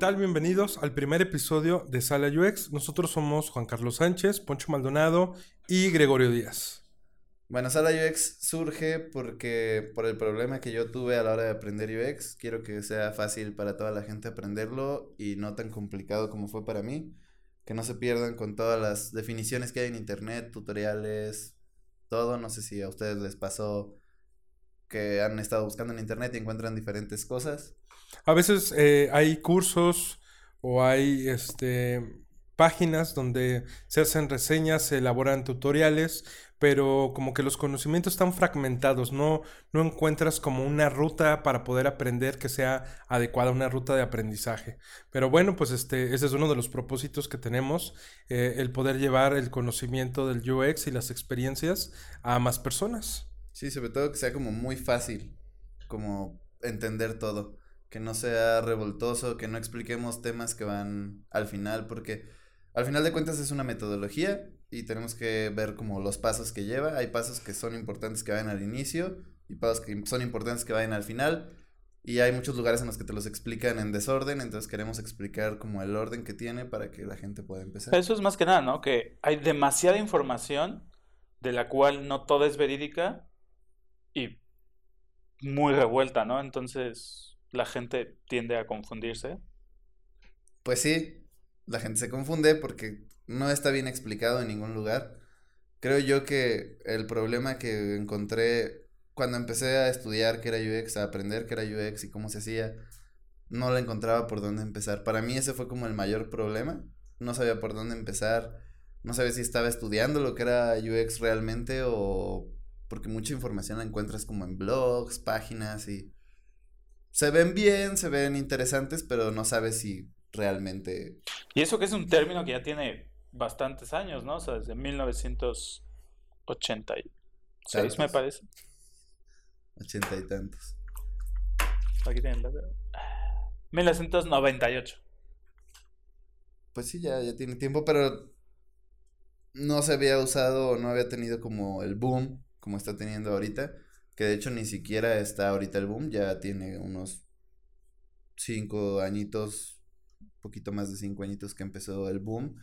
¿Qué tal? Bienvenidos al primer episodio de Sala UX. Nosotros somos Juan Carlos Sánchez, Poncho Maldonado y Gregorio Díaz. Bueno, Sala UX surge porque por el problema que yo tuve a la hora de aprender UX, quiero que sea fácil para toda la gente aprenderlo y no tan complicado como fue para mí. Que no se pierdan con todas las definiciones que hay en internet, tutoriales, todo. No sé si a ustedes les pasó que han estado buscando en internet y encuentran diferentes cosas. A veces eh, hay cursos o hay este, páginas donde se hacen reseñas, se elaboran tutoriales, pero como que los conocimientos están fragmentados, no, no encuentras como una ruta para poder aprender que sea adecuada, una ruta de aprendizaje. Pero bueno, pues este, ese es uno de los propósitos que tenemos, eh, el poder llevar el conocimiento del UX y las experiencias a más personas. Sí, sobre todo que sea como muy fácil, como entender todo, que no sea revoltoso, que no expliquemos temas que van al final, porque al final de cuentas es una metodología y tenemos que ver como los pasos que lleva. Hay pasos que son importantes que vayan al inicio y pasos que son importantes que vayan al final. Y hay muchos lugares en los que te los explican en desorden, entonces queremos explicar como el orden que tiene para que la gente pueda empezar. Eso es más que nada, ¿no? Que hay demasiada información de la cual no toda es verídica y muy revuelta, ¿no? Entonces la gente tiende a confundirse. Pues sí, la gente se confunde porque no está bien explicado en ningún lugar. Creo yo que el problema que encontré cuando empecé a estudiar qué era UX, a aprender qué era UX y cómo se hacía, no la encontraba por dónde empezar. Para mí ese fue como el mayor problema. No sabía por dónde empezar. No sabía si estaba estudiando lo que era UX realmente o porque mucha información la encuentras como en blogs, páginas y se ven bien, se ven interesantes, pero no sabes si realmente... Y eso que es un término que ya tiene bastantes años, ¿no? O sea, desde 1986 me parece. Ochenta y tantos. Aquí tienen la... 1998. Pues sí, ya, ya tiene tiempo, pero no se había usado no había tenido como el boom como está teniendo ahorita, que de hecho ni siquiera está ahorita el boom, ya tiene unos cinco añitos, poquito más de cinco añitos que empezó el boom.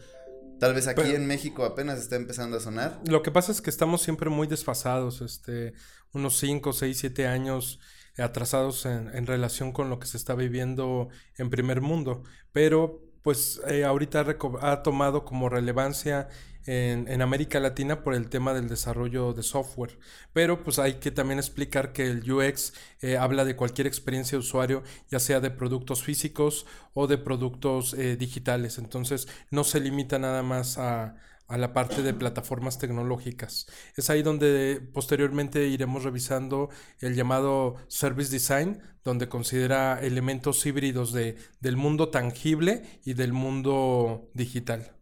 Tal vez aquí en México apenas está empezando a sonar. Lo que pasa es que estamos siempre muy desfasados, este, unos cinco, seis, siete años atrasados en, en relación con lo que se está viviendo en primer mundo. Pero pues eh, ahorita ha tomado como relevancia en, América Latina por el tema del desarrollo de software. Pero pues hay que también explicar que el UX eh, habla de cualquier experiencia de usuario, ya sea de productos físicos o de productos eh, digitales. Entonces no se limita nada más a, a la parte de plataformas tecnológicas. Es ahí donde posteriormente iremos revisando el llamado Service Design, donde considera elementos híbridos de, del mundo tangible y del mundo digital.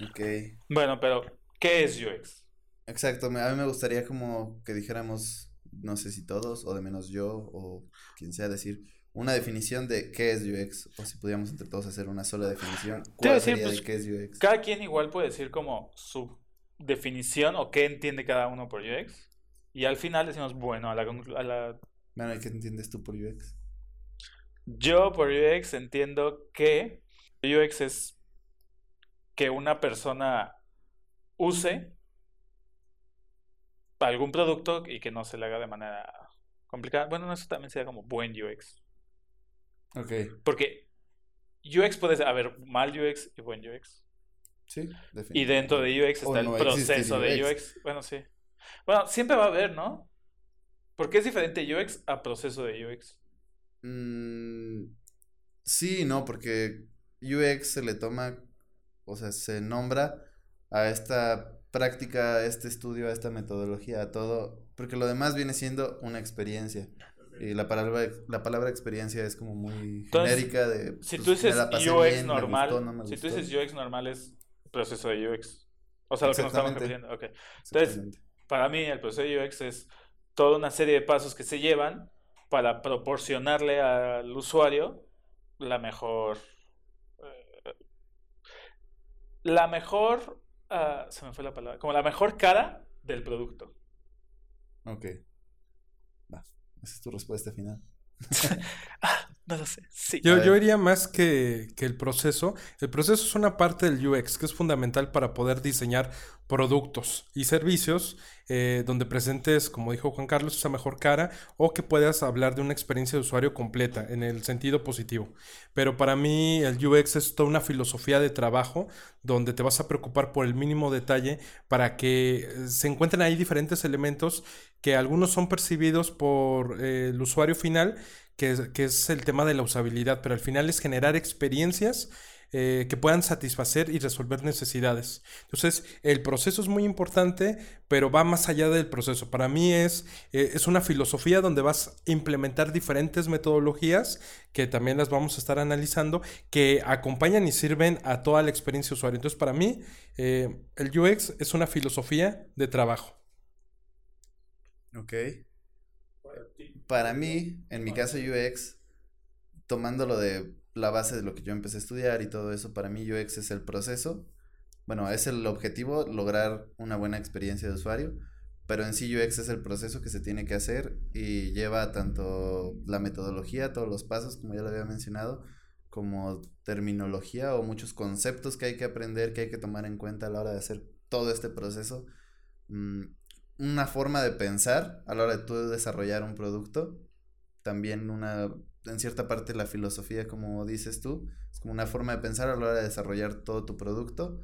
Ok. Bueno, pero ¿qué es UX? Exacto, a mí me gustaría como que dijéramos, no sé si todos, o de menos yo, o quien sea, decir una definición de qué es UX, o si pudiéramos entre todos hacer una sola definición, ¿cuál sería de pues, qué es UX? Cada quien igual puede decir como su definición o qué entiende cada uno por UX, y al final decimos, bueno, a la... A la... Bueno, ¿qué entiendes tú por UX? Yo por UX entiendo que UX es que una persona use algún producto y que no se le haga de manera complicada. Bueno, eso también sería como buen UX. Ok. Porque UX puede haber mal UX y buen UX. Sí, definitivamente. Y dentro de UX está el proceso de UX. Bueno, sí. Bueno, siempre va a haber, ¿no? ¿Por qué es diferente UX a proceso de UX? Mm, sí, no, porque UX se le toma o sea, se nombra a esta práctica, a este estudio, a esta metodología, a todo, porque lo demás viene siendo una experiencia. Y la palabra, la palabra experiencia es como muy genérica de... Si pues, tú dices UX normal, si tú dices UX normal es proceso de UX. O sea, lo que nos estamos refiriendo. Okay. Entonces, para mí el proceso de UX es toda una serie de pasos que se llevan para proporcionarle al usuario la mejor la mejor, uh, se me fue la palabra, como la mejor cara del producto. Ok. Va, esa es tu respuesta final. No lo sé. Sí. Yo, yo iría más que, que, el proceso. El proceso es una parte del UX que es fundamental para poder diseñar productos y servicios eh, donde presentes, como dijo Juan Carlos, esa mejor cara o que puedas hablar de una experiencia de usuario completa en el sentido positivo. Pero para mí el UX es toda una filosofía de trabajo donde te vas a preocupar por el mínimo detalle para que eh, se encuentren ahí diferentes elementos que algunos son percibidos por eh, el usuario final, que, es el tema de la usabilidad, pero al final es generar experiencias eh, que puedan satisfacer y resolver necesidades. Entonces, el proceso es muy importante, pero va más allá del proceso. Para mí es, eh, es una filosofía donde vas a implementar diferentes metodologías que también las vamos a estar analizando, que acompañan y sirven a toda la experiencia usuario. Entonces, para mí, eh, el UX es una filosofía de trabajo. Ok. Para mí, en mi caso UX, tomándolo de la base de lo que yo empecé a estudiar y todo eso, para mí UX es el proceso. Bueno, es el objetivo, lograr una buena experiencia de usuario, pero en sí UX es el proceso que se tiene que hacer y lleva tanto la metodología, todos los pasos, como ya lo había mencionado, como terminología o muchos conceptos que hay que aprender, que hay que tomar en cuenta a la hora de hacer todo este proceso. Una forma de pensar a la hora de desarrollar un producto, también una en cierta parte la filosofía, como dices tú, es como una forma de pensar a la hora de desarrollar todo tu producto.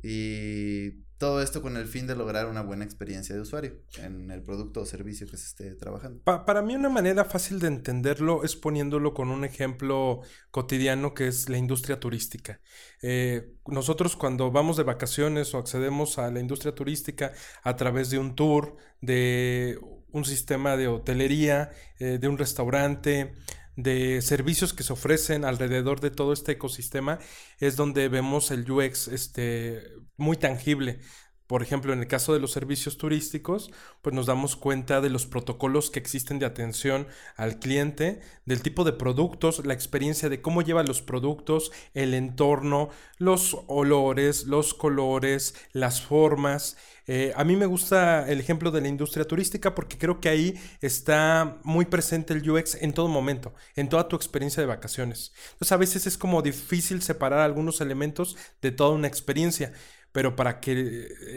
Y todo esto con el fin de lograr una buena experiencia de usuario en el producto o servicio que se esté trabajando. para mí una manera fácil de entenderlo es poniéndolo con un ejemplo cotidiano que es la industria turística. Eh, nosotros cuando vamos de vacaciones o accedemos a la industria turística a través de un tour, de un sistema de hotelería, eh, de un restaurante, de servicios que se ofrecen alrededor de todo este ecosistema, es donde vemos el UX este, muy tangible. Por ejemplo, en el caso de los servicios turísticos, pues nos damos cuenta de los protocolos que existen de atención al cliente, del tipo de productos, la experiencia de cómo lleva los productos, el entorno, los olores, los colores, las formas. Eh, a mí me gusta el ejemplo de la industria turística porque creo que ahí está muy presente el UX en todo momento, en toda tu experiencia de vacaciones. Entonces a veces es como difícil separar algunos elementos de toda una experiencia pero para que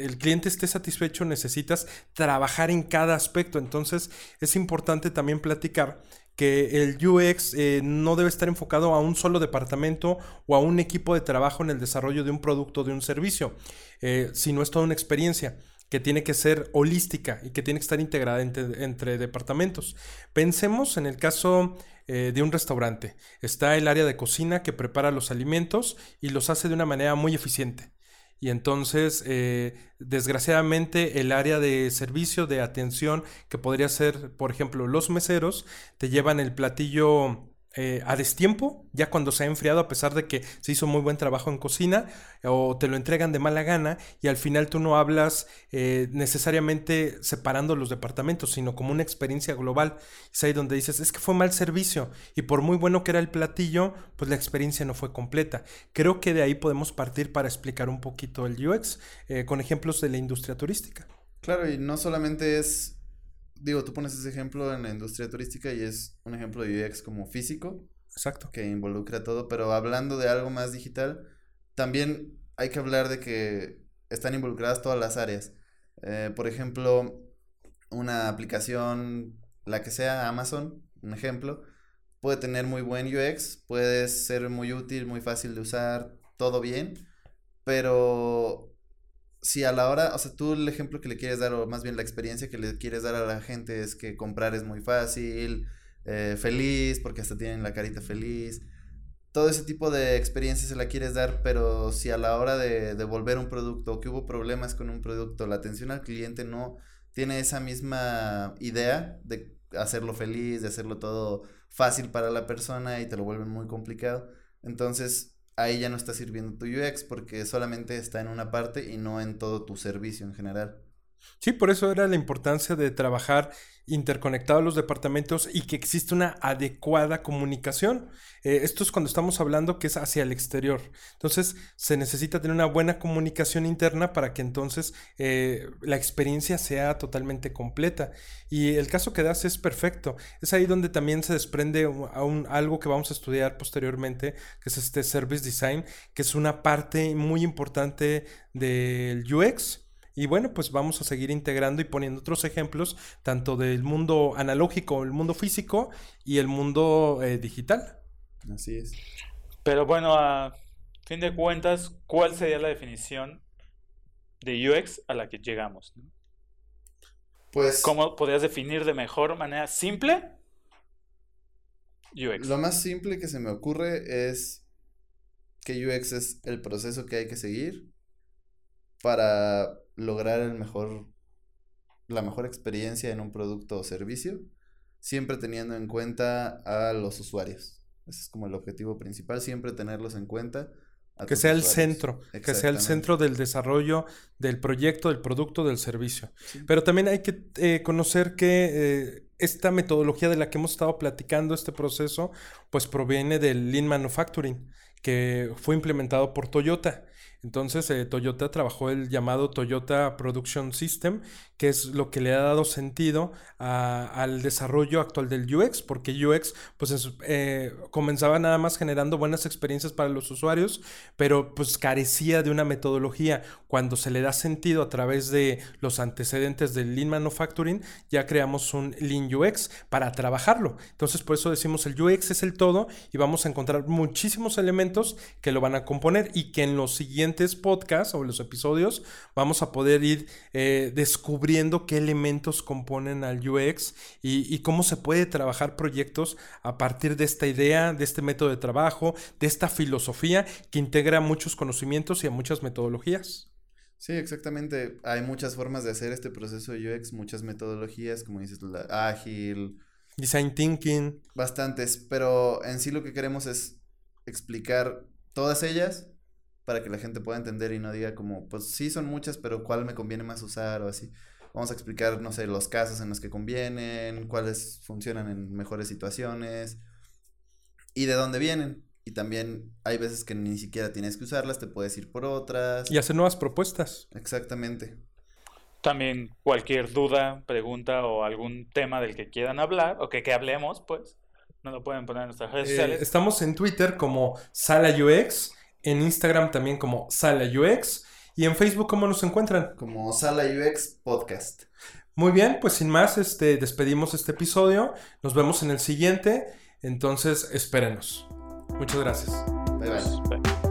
el cliente esté satisfecho necesitas trabajar en cada aspecto. Entonces es importante también platicar que el UX eh, no debe estar enfocado a un solo departamento o a un equipo de trabajo en el desarrollo de un producto o de un servicio, eh, sino es toda una experiencia que tiene que ser holística y que tiene que estar integrada entre, departamentos. Pensemos en el caso eh, de un restaurante. Está el área de cocina que prepara los alimentos y los hace de una manera muy eficiente. Y entonces, eh, desgraciadamente, el área de servicio, de atención, que podría ser, por ejemplo, los meseros, te llevan el platillo eh, a destiempo, ya cuando se ha enfriado, a pesar de que se hizo muy buen trabajo en cocina, o te lo entregan de mala gana, y al final tú no hablas eh, necesariamente separando los departamentos, sino como una experiencia global. Es ahí donde dices, es que fue mal servicio, y por muy bueno que era el platillo, pues la experiencia no fue completa. Creo que de ahí podemos partir para explicar un poquito el UX eh, con ejemplos de la industria turística. Claro, y no solamente es digo, tú pones ese ejemplo en la industria turística y es un ejemplo de UX como físico. Exacto. Que involucra todo, pero hablando de algo más digital, también hay que hablar de que están involucradas todas las áreas. Eh, por ejemplo, una aplicación, la que sea Amazon, un ejemplo, puede tener muy buen UX, puede ser muy útil, muy fácil de usar, todo bien, pero si a la hora, o sea, tú el ejemplo que le quieres dar, o más bien la experiencia que le quieres dar a la gente es que comprar es muy fácil, eh, feliz, porque hasta tienen la carita feliz. Todo ese tipo de experiencia se la quieres dar, pero si a la hora de devolver un producto o que hubo problemas con un producto, la atención al cliente no tiene esa misma idea de hacerlo feliz, de hacerlo todo fácil para la persona y te lo vuelven muy complicado. Entonces, ahí ya no está sirviendo tu UX porque solamente está en una parte y no en todo tu servicio en general. Sí, por eso era la importancia de trabajar interconectados los departamentos y que existe una adecuada comunicación. Eh, esto es cuando estamos hablando que es hacia el exterior. Entonces se necesita tener una buena comunicación interna para que entonces eh, la experiencia sea totalmente completa. Y el caso que das es perfecto. Es ahí donde también se desprende un, algo que vamos a estudiar posteriormente, que es este Service Design, que es una parte muy importante del UX y bueno, pues vamos a seguir integrando y poniendo otros ejemplos, tanto del mundo analógico, el mundo físico y el mundo eh, digital. Así es. Pero bueno, a fin de cuentas, ¿cuál sería la definición de UX a la que llegamos? Pues. ¿Cómo podrías definir de mejor manera simple UX? Lo más simple que se me ocurre es que UX es el proceso que hay que seguir para lograr el mejor, la mejor experiencia en un producto o servicio, siempre teniendo en cuenta a los usuarios. Ese es como el objetivo principal, siempre tenerlos en cuenta. que sea el centro, que sea el centro del desarrollo del proyecto, del producto, del servicio. Pero también hay que eh, conocer que eh, esta metodología de la que hemos estado platicando, este proceso, pues proviene del Lean Manufacturing, que fue implementado por Toyota. Entonces eh, Toyota trabajó el llamado Toyota Production System, que es lo que le ha dado sentido al desarrollo actual del UX, porque UX pues eh, comenzaba nada más generando buenas experiencias para los usuarios, pero pues carecía de una metodología. Cuando se le da sentido a través de los antecedentes del Lean Manufacturing, ya creamos un Lean UX para trabajarlo. Entonces por eso decimos el UX es el todo y vamos a encontrar muchísimos elementos que lo van a componer y que en los siguientes podcasts o los episodios vamos a poder ir eh, descubriendo qué elementos componen al UX y, y, cómo se puede trabajar proyectos a partir de esta idea, de este método de trabajo, de esta filosofía que integra muchos conocimientos y a muchas metodologías. Sí, exactamente. Hay muchas formas de hacer este proceso de UX, muchas metodologías, como dices, la ágil. Design thinking. Bastantes, pero en sí lo que queremos es explicar todas ellas para que la gente pueda entender y no diga como, pues sí son muchas, pero cuál me conviene más usar o así. Vamos a explicar, no sé, los casos en los que convienen, cuáles funcionan en mejores situaciones y de dónde vienen. Y también hay veces que ni siquiera tienes que usarlas, te puedes ir por otras. Y hacer nuevas propuestas. Exactamente. También cualquier duda, pregunta o algún tema del que quieran hablar o que, que hablemos, pues, no lo pueden poner en nuestras redes eh, sociales. Estamos en Twitter como Sala UX en Instagram también como Sala UX y en Facebook ¿cómo nos encuentran? Como Sala UX Podcast. Muy bien, pues sin más, este, despedimos este episodio. Nos vemos en el siguiente. Entonces, espérenos. Muchas gracias. bye. bye.